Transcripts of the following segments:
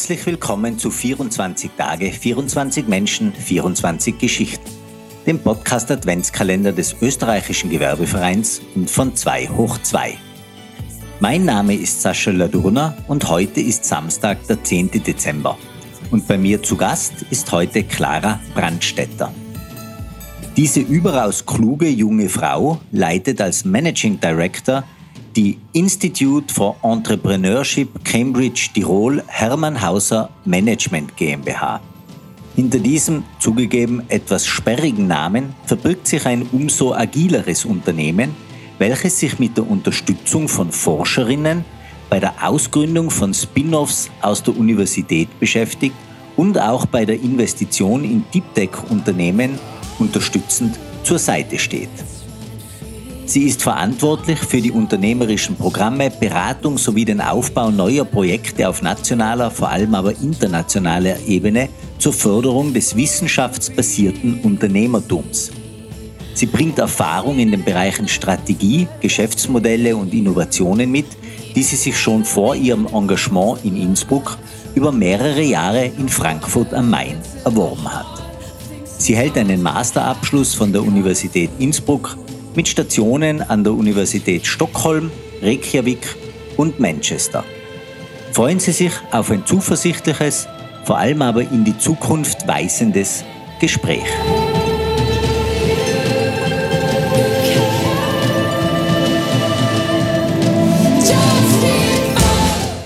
Herzlich willkommen zu 24 Tage, 24 Menschen, 24 Geschichten, dem Podcast Adventskalender des österreichischen Gewerbevereins und von 2 hoch 2. Mein Name ist Sascha Ladurner und heute ist Samstag, der 10. Dezember. Und bei mir zu Gast ist heute Clara Brandstetter. Diese überaus kluge junge Frau leitet als Managing Director die Institute for Entrepreneurship Cambridge Tirol Hermann Hauser Management GmbH. Hinter diesem zugegeben etwas sperrigen Namen verbirgt sich ein umso agileres Unternehmen, welches sich mit der Unterstützung von Forscherinnen bei der Ausgründung von Spin-offs aus der Universität beschäftigt und auch bei der Investition in Deep Tech-Unternehmen unterstützend zur Seite steht. Sie ist verantwortlich für die unternehmerischen Programme, Beratung sowie den Aufbau neuer Projekte auf nationaler, vor allem aber internationaler Ebene zur Förderung des wissenschaftsbasierten Unternehmertums. Sie bringt Erfahrung in den Bereichen Strategie, Geschäftsmodelle und Innovationen mit, die sie sich schon vor ihrem Engagement in Innsbruck über mehrere Jahre in Frankfurt am Main erworben hat. Sie hält einen Masterabschluss von der Universität Innsbruck mit Stationen an der Universität Stockholm, Reykjavik und Manchester. Freuen Sie sich auf ein zuversichtliches, vor allem aber in die Zukunft weisendes Gespräch.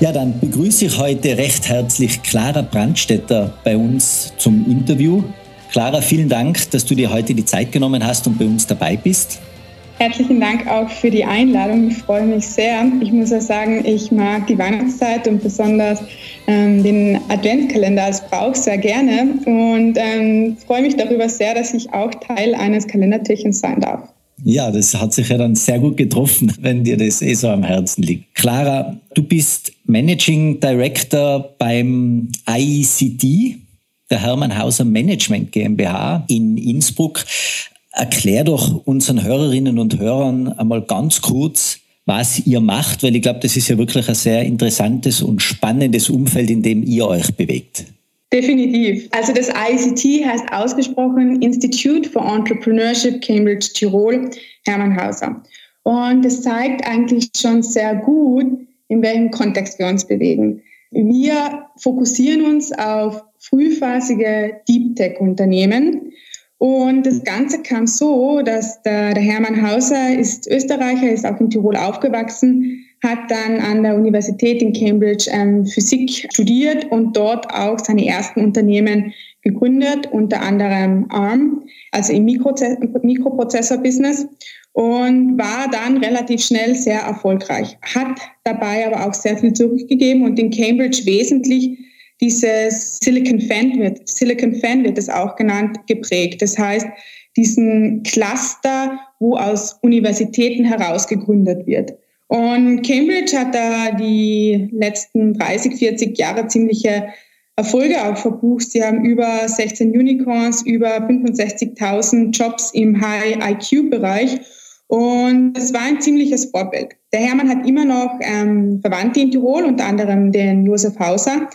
Ja, dann begrüße ich heute recht herzlich Clara Brandstetter bei uns zum Interview. Clara, vielen Dank, dass du dir heute die Zeit genommen hast und bei uns dabei bist. Herzlichen Dank auch für die Einladung. Ich freue mich sehr. Ich muss auch sagen, ich mag die Weihnachtszeit und besonders ähm, den Adventskalender als Brauch sehr gerne und ähm, freue mich darüber sehr, dass ich auch Teil eines Kalendertürchens sein darf. Ja, das hat sich ja dann sehr gut getroffen, wenn dir das eh so am Herzen liegt. Clara, du bist Managing Director beim ICT, der Hermann Hauser Management GmbH in Innsbruck. Erklär doch unseren Hörerinnen und Hörern einmal ganz kurz, was ihr macht, weil ich glaube, das ist ja wirklich ein sehr interessantes und spannendes Umfeld, in dem ihr euch bewegt. Definitiv. Also das ICT heißt ausgesprochen Institute for Entrepreneurship Cambridge Tirol Hermann Hauser. Und das zeigt eigentlich schon sehr gut, in welchem Kontext wir uns bewegen. Wir fokussieren uns auf frühphasige Deep Tech Unternehmen, und das Ganze kam so, dass der, der Hermann Hauser ist Österreicher, ist auch in Tirol aufgewachsen, hat dann an der Universität in Cambridge ähm, Physik studiert und dort auch seine ersten Unternehmen gegründet, unter anderem ARM, also im Mikroprozessor-Business und war dann relativ schnell sehr erfolgreich, hat dabei aber auch sehr viel zurückgegeben und in Cambridge wesentlich dieses Silicon Fan wird, Silicon Fan wird es auch genannt, geprägt. Das heißt, diesen Cluster, wo aus Universitäten heraus gegründet wird. Und Cambridge hat da die letzten 30, 40 Jahre ziemliche Erfolge auch verbucht. Sie haben über 16 Unicorns, über 65.000 Jobs im High-IQ-Bereich. Und es war ein ziemliches Vorbild. Der Hermann hat immer noch ähm, Verwandte in Tirol, unter anderem den Josef Hauser,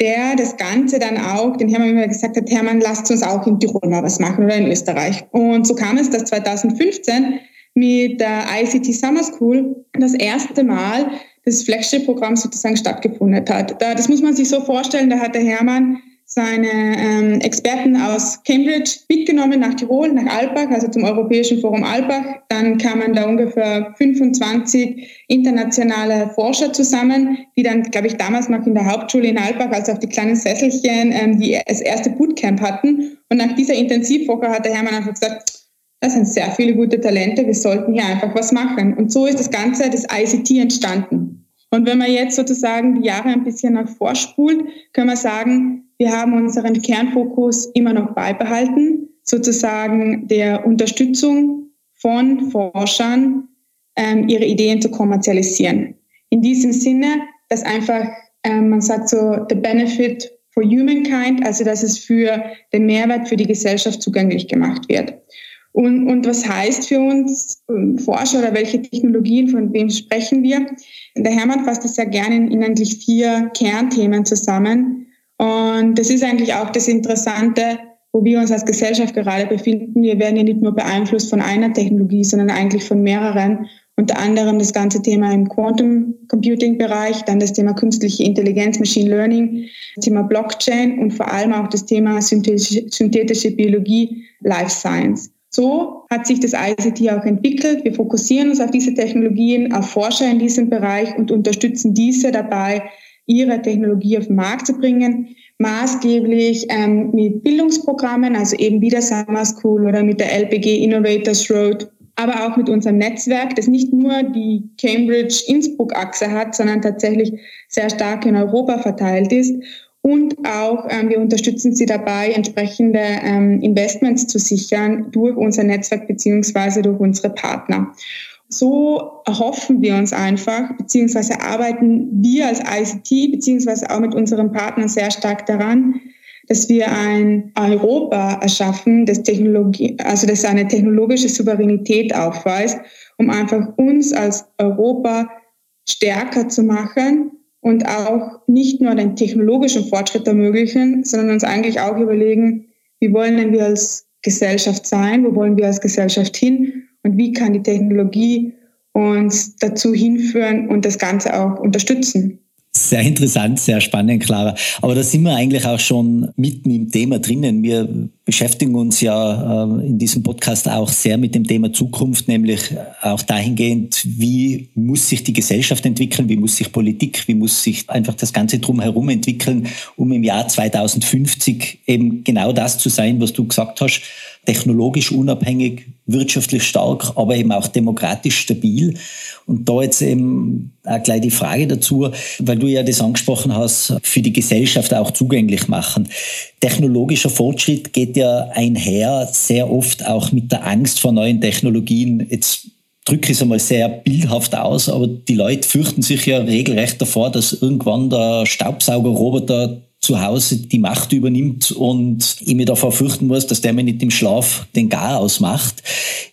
der das Ganze dann auch, den Hermann immer gesagt hat, Hermann, lasst uns auch in Tirol mal was machen oder in Österreich. Und so kam es, dass 2015 mit der ICT Summer School das erste Mal das Flagship-Programm sozusagen stattgefunden hat. das muss man sich so vorstellen, da hat der Hermann seine ähm, Experten aus Cambridge mitgenommen nach Tirol, nach Alpbach, also zum Europäischen Forum Alpbach. Dann kamen da ungefähr 25 internationale Forscher zusammen, die dann, glaube ich, damals noch in der Hauptschule in Alpbach, also auf die kleinen Sesselchen, ähm, die das erste Bootcamp hatten. Und nach dieser Intensivwoche hat der Hermann einfach gesagt, das sind sehr viele gute Talente, wir sollten hier einfach was machen. Und so ist das Ganze, das ICT entstanden. Und wenn man jetzt sozusagen die Jahre ein bisschen nach vorspult, können wir sagen, wir haben unseren Kernfokus immer noch beibehalten, sozusagen der Unterstützung von Forschern, ähm, ihre Ideen zu kommerzialisieren. In diesem Sinne, dass einfach, ähm, man sagt so, the benefit for humankind, also dass es für den Mehrwert für die Gesellschaft zugänglich gemacht wird. Und, und was heißt für uns ähm, Forscher oder welche Technologien, von wem sprechen wir? Der Hermann fasst das sehr gerne in eigentlich vier Kernthemen zusammen. Und das ist eigentlich auch das Interessante, wo wir uns als Gesellschaft gerade befinden. Wir werden ja nicht nur beeinflusst von einer Technologie, sondern eigentlich von mehreren. Unter anderem das ganze Thema im Quantum Computing Bereich, dann das Thema künstliche Intelligenz, Machine Learning, das Thema Blockchain und vor allem auch das Thema synthetische, synthetische Biologie, Life Science. So hat sich das ICT auch entwickelt. Wir fokussieren uns auf diese Technologien, auf Forscher in diesem Bereich und unterstützen diese dabei, ihre Technologie auf den Markt zu bringen, maßgeblich ähm, mit Bildungsprogrammen, also eben wie der Summer School oder mit der LPG Innovators Road, aber auch mit unserem Netzwerk, das nicht nur die Cambridge-Innsbruck-Achse hat, sondern tatsächlich sehr stark in Europa verteilt ist und auch ähm, wir unterstützen sie dabei, entsprechende ähm, Investments zu sichern durch unser Netzwerk beziehungsweise durch unsere Partner. So erhoffen wir uns einfach, beziehungsweise arbeiten wir als ICT, beziehungsweise auch mit unseren Partnern sehr stark daran, dass wir ein Europa erschaffen, das Technologie, also das eine technologische Souveränität aufweist, um einfach uns als Europa stärker zu machen und auch nicht nur den technologischen Fortschritt ermöglichen, sondern uns eigentlich auch überlegen, wie wollen denn wir als Gesellschaft sein, wo wollen wir als Gesellschaft hin und wie kann die Technologie uns dazu hinführen und das Ganze auch unterstützen. Sehr interessant, sehr spannend, Clara. Aber da sind wir eigentlich auch schon mitten im Thema drinnen. Wir beschäftigen uns ja äh, in diesem Podcast auch sehr mit dem Thema Zukunft, nämlich auch dahingehend, wie muss sich die Gesellschaft entwickeln, wie muss sich Politik, wie muss sich einfach das Ganze drumherum entwickeln, um im Jahr 2050 eben genau das zu sein, was du gesagt hast, technologisch unabhängig, wirtschaftlich stark, aber eben auch demokratisch stabil. Und da jetzt eben auch gleich die Frage dazu, weil du ja das angesprochen hast, für die Gesellschaft auch zugänglich machen. Technologischer Fortschritt geht ja einher, sehr oft auch mit der Angst vor neuen Technologien. Jetzt drücke ich es einmal sehr bildhaft aus, aber die Leute fürchten sich ja regelrecht davor, dass irgendwann der Staubsaugerroboter zu Hause die Macht übernimmt und ich mir davor fürchten muss, dass der mir nicht im Schlaf den Gar ausmacht.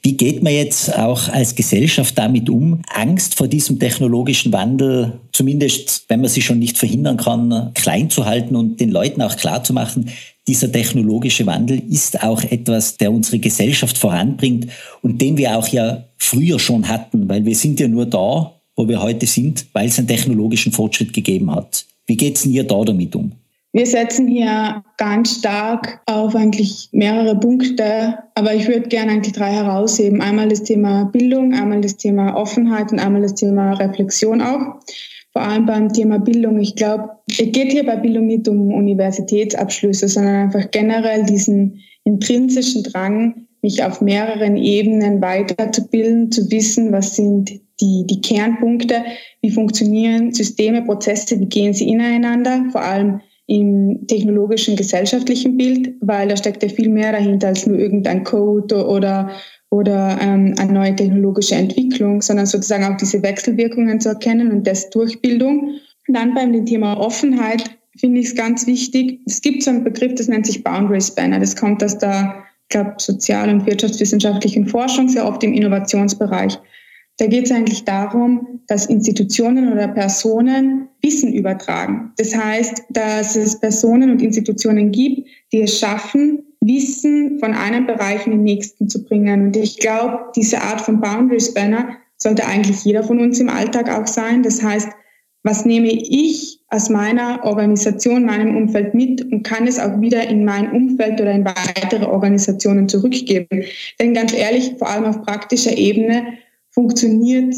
Wie geht man jetzt auch als Gesellschaft damit um? Angst vor diesem technologischen Wandel, zumindest wenn man sie schon nicht verhindern kann, klein zu halten und den Leuten auch klar zu machen, dieser technologische Wandel ist auch etwas, der unsere Gesellschaft voranbringt und den wir auch ja früher schon hatten, weil wir sind ja nur da, wo wir heute sind, weil es einen technologischen Fortschritt gegeben hat. Wie geht's denn ihr da damit um? Wir setzen hier ganz stark auf eigentlich mehrere Punkte, aber ich würde gerne eigentlich drei herausheben. Einmal das Thema Bildung, einmal das Thema Offenheit und einmal das Thema Reflexion auch. Vor allem beim Thema Bildung. Ich glaube, es geht hier bei Bildung nicht um Universitätsabschlüsse, sondern einfach generell diesen intrinsischen Drang, mich auf mehreren Ebenen weiterzubilden, zu wissen, was sind die, die Kernpunkte, wie funktionieren Systeme, Prozesse, wie gehen sie ineinander, vor allem im technologischen, gesellschaftlichen Bild, weil da steckt ja viel mehr dahinter als nur irgendein Code oder, oder ähm, eine neue technologische Entwicklung, sondern sozusagen auch diese Wechselwirkungen zu erkennen und das durch Bildung. Dann beim Thema Offenheit finde ich es ganz wichtig. Es gibt so einen Begriff, das nennt sich Boundary Spanner. Das kommt aus der, ich glaube, sozial- und wirtschaftswissenschaftlichen Forschung, sehr oft im Innovationsbereich. Da geht es eigentlich darum, dass Institutionen oder Personen Wissen übertragen. Das heißt, dass es Personen und Institutionen gibt, die es schaffen, Wissen von einem Bereich in den nächsten zu bringen. Und ich glaube, diese Art von Boundary Spanner sollte eigentlich jeder von uns im Alltag auch sein. Das heißt, was nehme ich aus meiner Organisation, meinem Umfeld mit und kann es auch wieder in mein Umfeld oder in weitere Organisationen zurückgeben. Denn ganz ehrlich, vor allem auf praktischer Ebene funktioniert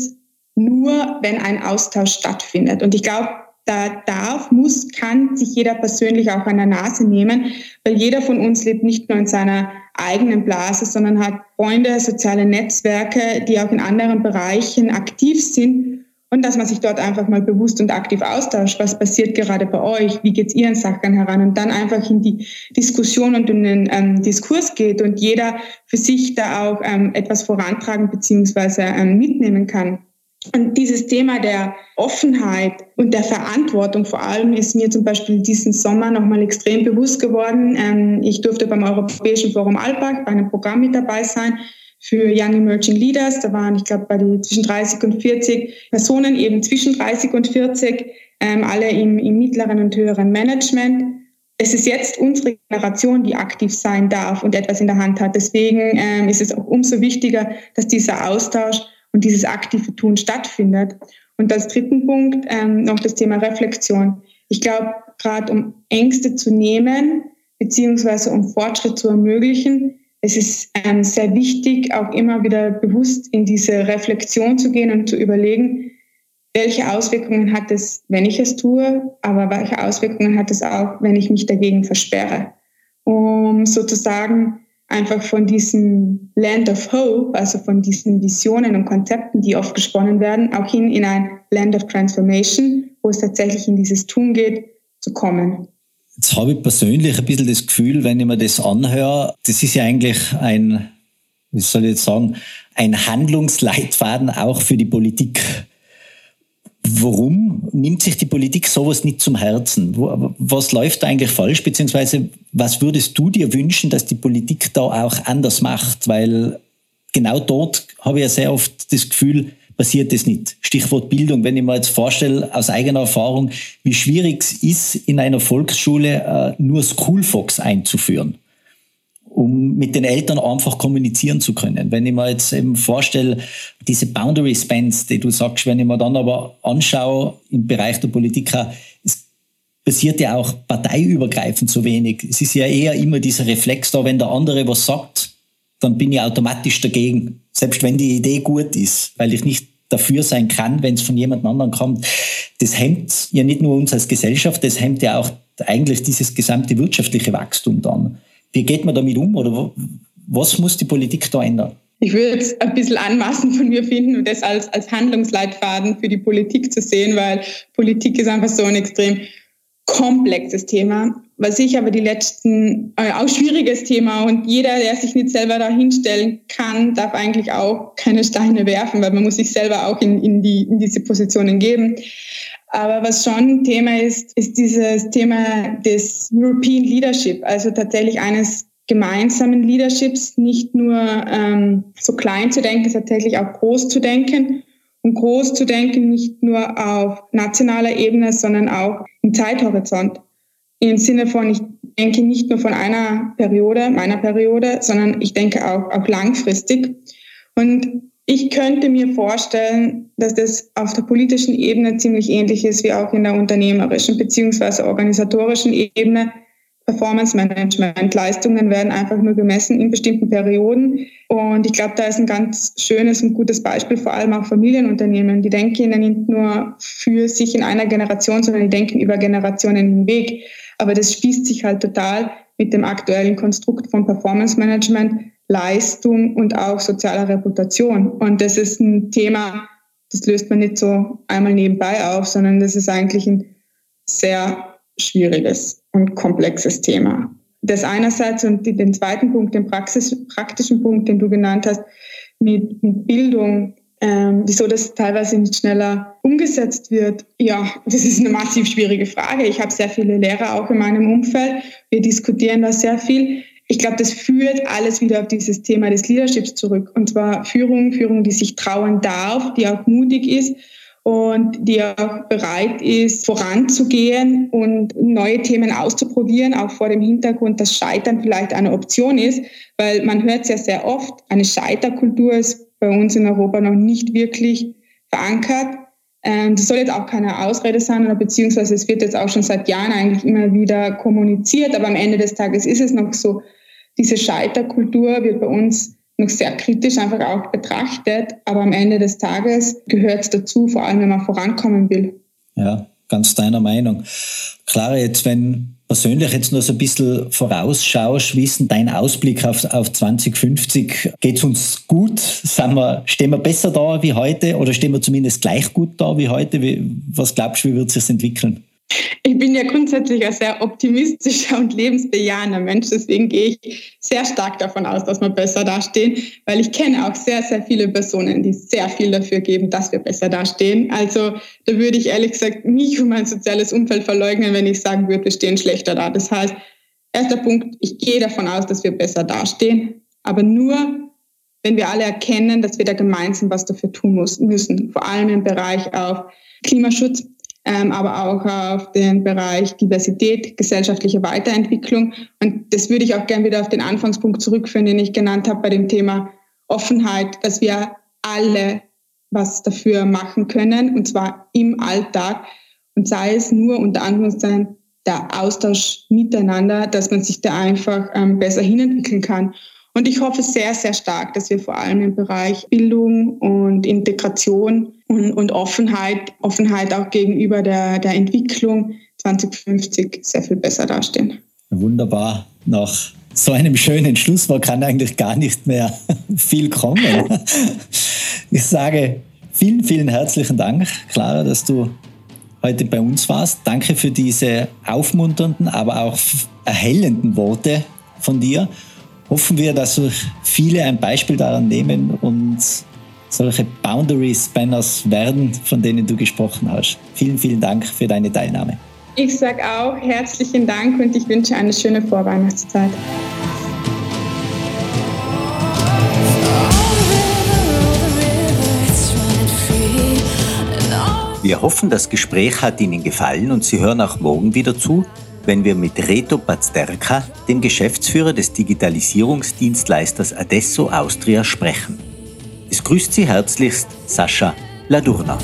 nur, wenn ein Austausch stattfindet. Und ich glaube, da darf, muss, kann sich jeder persönlich auch an der Nase nehmen, weil jeder von uns lebt nicht nur in seiner eigenen Blase, sondern hat Freunde, soziale Netzwerke, die auch in anderen Bereichen aktiv sind und dass man sich dort einfach mal bewusst und aktiv austauscht, was passiert gerade bei euch, wie geht's ihren Sachen heran und dann einfach in die Diskussion und in den ähm, Diskurs geht und jeder für sich da auch ähm, etwas vorantragen beziehungsweise ähm, mitnehmen kann. Und dieses Thema der Offenheit und der Verantwortung vor allem ist mir zum Beispiel diesen Sommer nochmal extrem bewusst geworden. Ähm, ich durfte beim Europäischen Forum Alpbach bei einem Programm mit dabei sein für Young Emerging Leaders. Da waren, ich glaube, bei die zwischen 30 und 40 Personen, eben zwischen 30 und 40, ähm, alle im, im mittleren und höheren Management. Es ist jetzt unsere Generation, die aktiv sein darf und etwas in der Hand hat. Deswegen ähm, ist es auch umso wichtiger, dass dieser Austausch und dieses aktive Tun stattfindet. Und als dritten Punkt ähm, noch das Thema Reflexion. Ich glaube, gerade um Ängste zu nehmen, beziehungsweise um Fortschritt zu ermöglichen, es ist ähm, sehr wichtig, auch immer wieder bewusst in diese Reflexion zu gehen und zu überlegen, welche Auswirkungen hat es, wenn ich es tue, aber welche Auswirkungen hat es auch, wenn ich mich dagegen versperre. Um sozusagen einfach von diesem Land of Hope, also von diesen Visionen und Konzepten, die oft gesponnen werden, auch hin in ein Land of Transformation, wo es tatsächlich in dieses Tun geht, zu kommen. Jetzt habe ich persönlich ein bisschen das Gefühl, wenn ich mir das anhöre, das ist ja eigentlich ein, wie soll ich jetzt sagen, ein Handlungsleitfaden auch für die Politik. Warum nimmt sich die Politik sowas nicht zum Herzen? Was läuft da eigentlich falsch? Beziehungsweise was würdest du dir wünschen, dass die Politik da auch anders macht? Weil genau dort habe ich ja sehr oft das Gefühl, passiert das nicht. Stichwort Bildung. Wenn ich mir jetzt vorstelle, aus eigener Erfahrung, wie schwierig es ist, in einer Volksschule äh, nur Schoolfox einzuführen, um mit den Eltern einfach kommunizieren zu können. Wenn ich mir jetzt eben vorstelle, diese Boundary Spans, die du sagst, wenn ich mir dann aber anschaue im Bereich der Politik, es passiert ja auch parteiübergreifend so wenig. Es ist ja eher immer dieser Reflex da, wenn der andere was sagt, dann bin ich automatisch dagegen. Selbst wenn die Idee gut ist, weil ich nicht dafür sein kann, wenn es von jemand anderem kommt. Das hemmt ja nicht nur uns als Gesellschaft, das hemmt ja auch eigentlich dieses gesamte wirtschaftliche Wachstum dann. Wie geht man damit um oder was muss die Politik da ändern? Ich würde jetzt ein bisschen anmaßen von mir finden das als, als Handlungsleitfaden für die Politik zu sehen, weil Politik ist einfach so ein extrem komplexes Thema, was ich aber die letzten, äh, auch schwieriges Thema und jeder, der sich nicht selber da hinstellen kann, darf eigentlich auch keine Steine werfen, weil man muss sich selber auch in, in, die, in diese Positionen geben. Aber was schon Thema ist, ist dieses Thema des European Leadership, also tatsächlich eines gemeinsamen Leaderships, nicht nur ähm, so klein zu denken, tatsächlich auch groß zu denken und groß zu denken, nicht nur auf nationaler Ebene, sondern auch im Zeithorizont. Im Sinne von, ich denke nicht nur von einer Periode, meiner Periode, sondern ich denke auch, auch langfristig. Und ich könnte mir vorstellen, dass das auf der politischen Ebene ziemlich ähnlich ist wie auch in der unternehmerischen beziehungsweise organisatorischen Ebene. Performance Management. Leistungen werden einfach nur gemessen in bestimmten Perioden. Und ich glaube, da ist ein ganz schönes und gutes Beispiel, vor allem auch Familienunternehmen. Die denken ja nicht nur für sich in einer Generation, sondern die denken über Generationen hinweg. Aber das spießt sich halt total mit dem aktuellen Konstrukt von Performance Management, Leistung und auch sozialer Reputation. Und das ist ein Thema, das löst man nicht so einmal nebenbei auf, sondern das ist eigentlich ein sehr schwieriges und komplexes Thema. Das einerseits und den zweiten Punkt, den Praxis, praktischen Punkt, den du genannt hast, mit, mit Bildung, ähm, wieso das teilweise nicht schneller umgesetzt wird. Ja, das ist eine massiv schwierige Frage. Ich habe sehr viele Lehrer auch in meinem Umfeld. Wir diskutieren da sehr viel. Ich glaube, das führt alles wieder auf dieses Thema des Leaderships zurück. Und zwar Führung, Führung, die sich trauen darf, die auch mutig ist und die auch bereit ist, voranzugehen und neue Themen auszuprobieren, auch vor dem Hintergrund, dass Scheitern vielleicht eine Option ist, weil man hört es ja sehr oft, eine Scheiterkultur ist bei uns in Europa noch nicht wirklich verankert. Ähm, das soll jetzt auch keine Ausrede sein, oder beziehungsweise es wird jetzt auch schon seit Jahren eigentlich immer wieder kommuniziert, aber am Ende des Tages ist es noch so, diese Scheiterkultur wird bei uns noch sehr kritisch einfach auch betrachtet. Aber am Ende des Tages gehört es dazu, vor allem wenn man vorankommen will. Ja, ganz deiner Meinung. Klar, jetzt wenn persönlich jetzt nur so ein bisschen vorausschaust, wie ist denn dein Ausblick auf, auf 2050? Geht es uns gut? Sind wir, stehen wir besser da wie heute oder stehen wir zumindest gleich gut da wie heute? Wie, was glaubst du, wie wird es sich entwickeln? Ich bin ja grundsätzlich ein sehr optimistischer und lebensbejahender Mensch, deswegen gehe ich sehr stark davon aus, dass wir besser dastehen, weil ich kenne auch sehr, sehr viele Personen, die sehr viel dafür geben, dass wir besser dastehen. Also da würde ich ehrlich gesagt mich und mein soziales Umfeld verleugnen, wenn ich sagen würde, wir stehen schlechter da. Das heißt, erster Punkt, ich gehe davon aus, dass wir besser dastehen, aber nur, wenn wir alle erkennen, dass wir da gemeinsam was dafür tun müssen, vor allem im Bereich auf Klimaschutz aber auch auf den Bereich Diversität, gesellschaftliche Weiterentwicklung. Und das würde ich auch gerne wieder auf den Anfangspunkt zurückführen, den ich genannt habe bei dem Thema Offenheit, dass wir alle was dafür machen können, und zwar im Alltag. Und sei es nur unter Anführungszeichen der Austausch miteinander, dass man sich da einfach ähm, besser hinentwickeln kann. Und ich hoffe sehr, sehr stark, dass wir vor allem im Bereich Bildung und Integration und, und Offenheit, Offenheit auch gegenüber der, der Entwicklung 2050 sehr viel besser dastehen. Wunderbar. Nach so einem schönen Schlusswort kann eigentlich gar nicht mehr viel kommen. Ich sage vielen, vielen herzlichen Dank, Clara, dass du heute bei uns warst. Danke für diese aufmunternden, aber auch erhellenden Worte von dir. Hoffen wir, dass viele ein Beispiel daran nehmen und solche Boundary Spanners werden, von denen du gesprochen hast. Vielen, vielen Dank für deine Teilnahme. Ich sage auch herzlichen Dank und ich wünsche eine schöne Vorweihnachtszeit. Wir hoffen, das Gespräch hat Ihnen gefallen und Sie hören auch morgen wieder zu, wenn wir mit Reto Pazderka, dem Geschäftsführer des Digitalisierungsdienstleisters Adesso Austria, sprechen. Es grüßt Sie herzlichst Sascha Ladurna.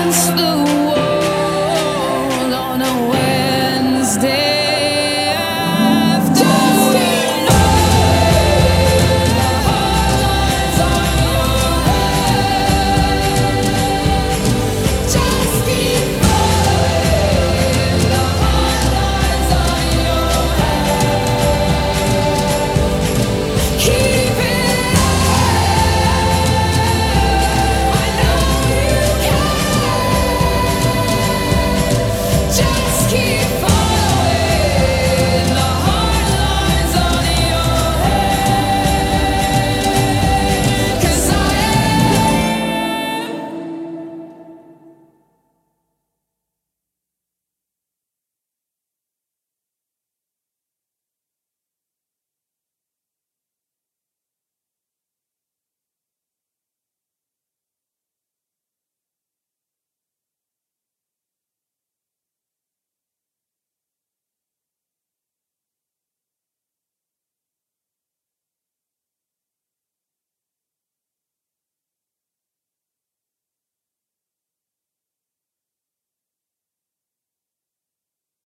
against the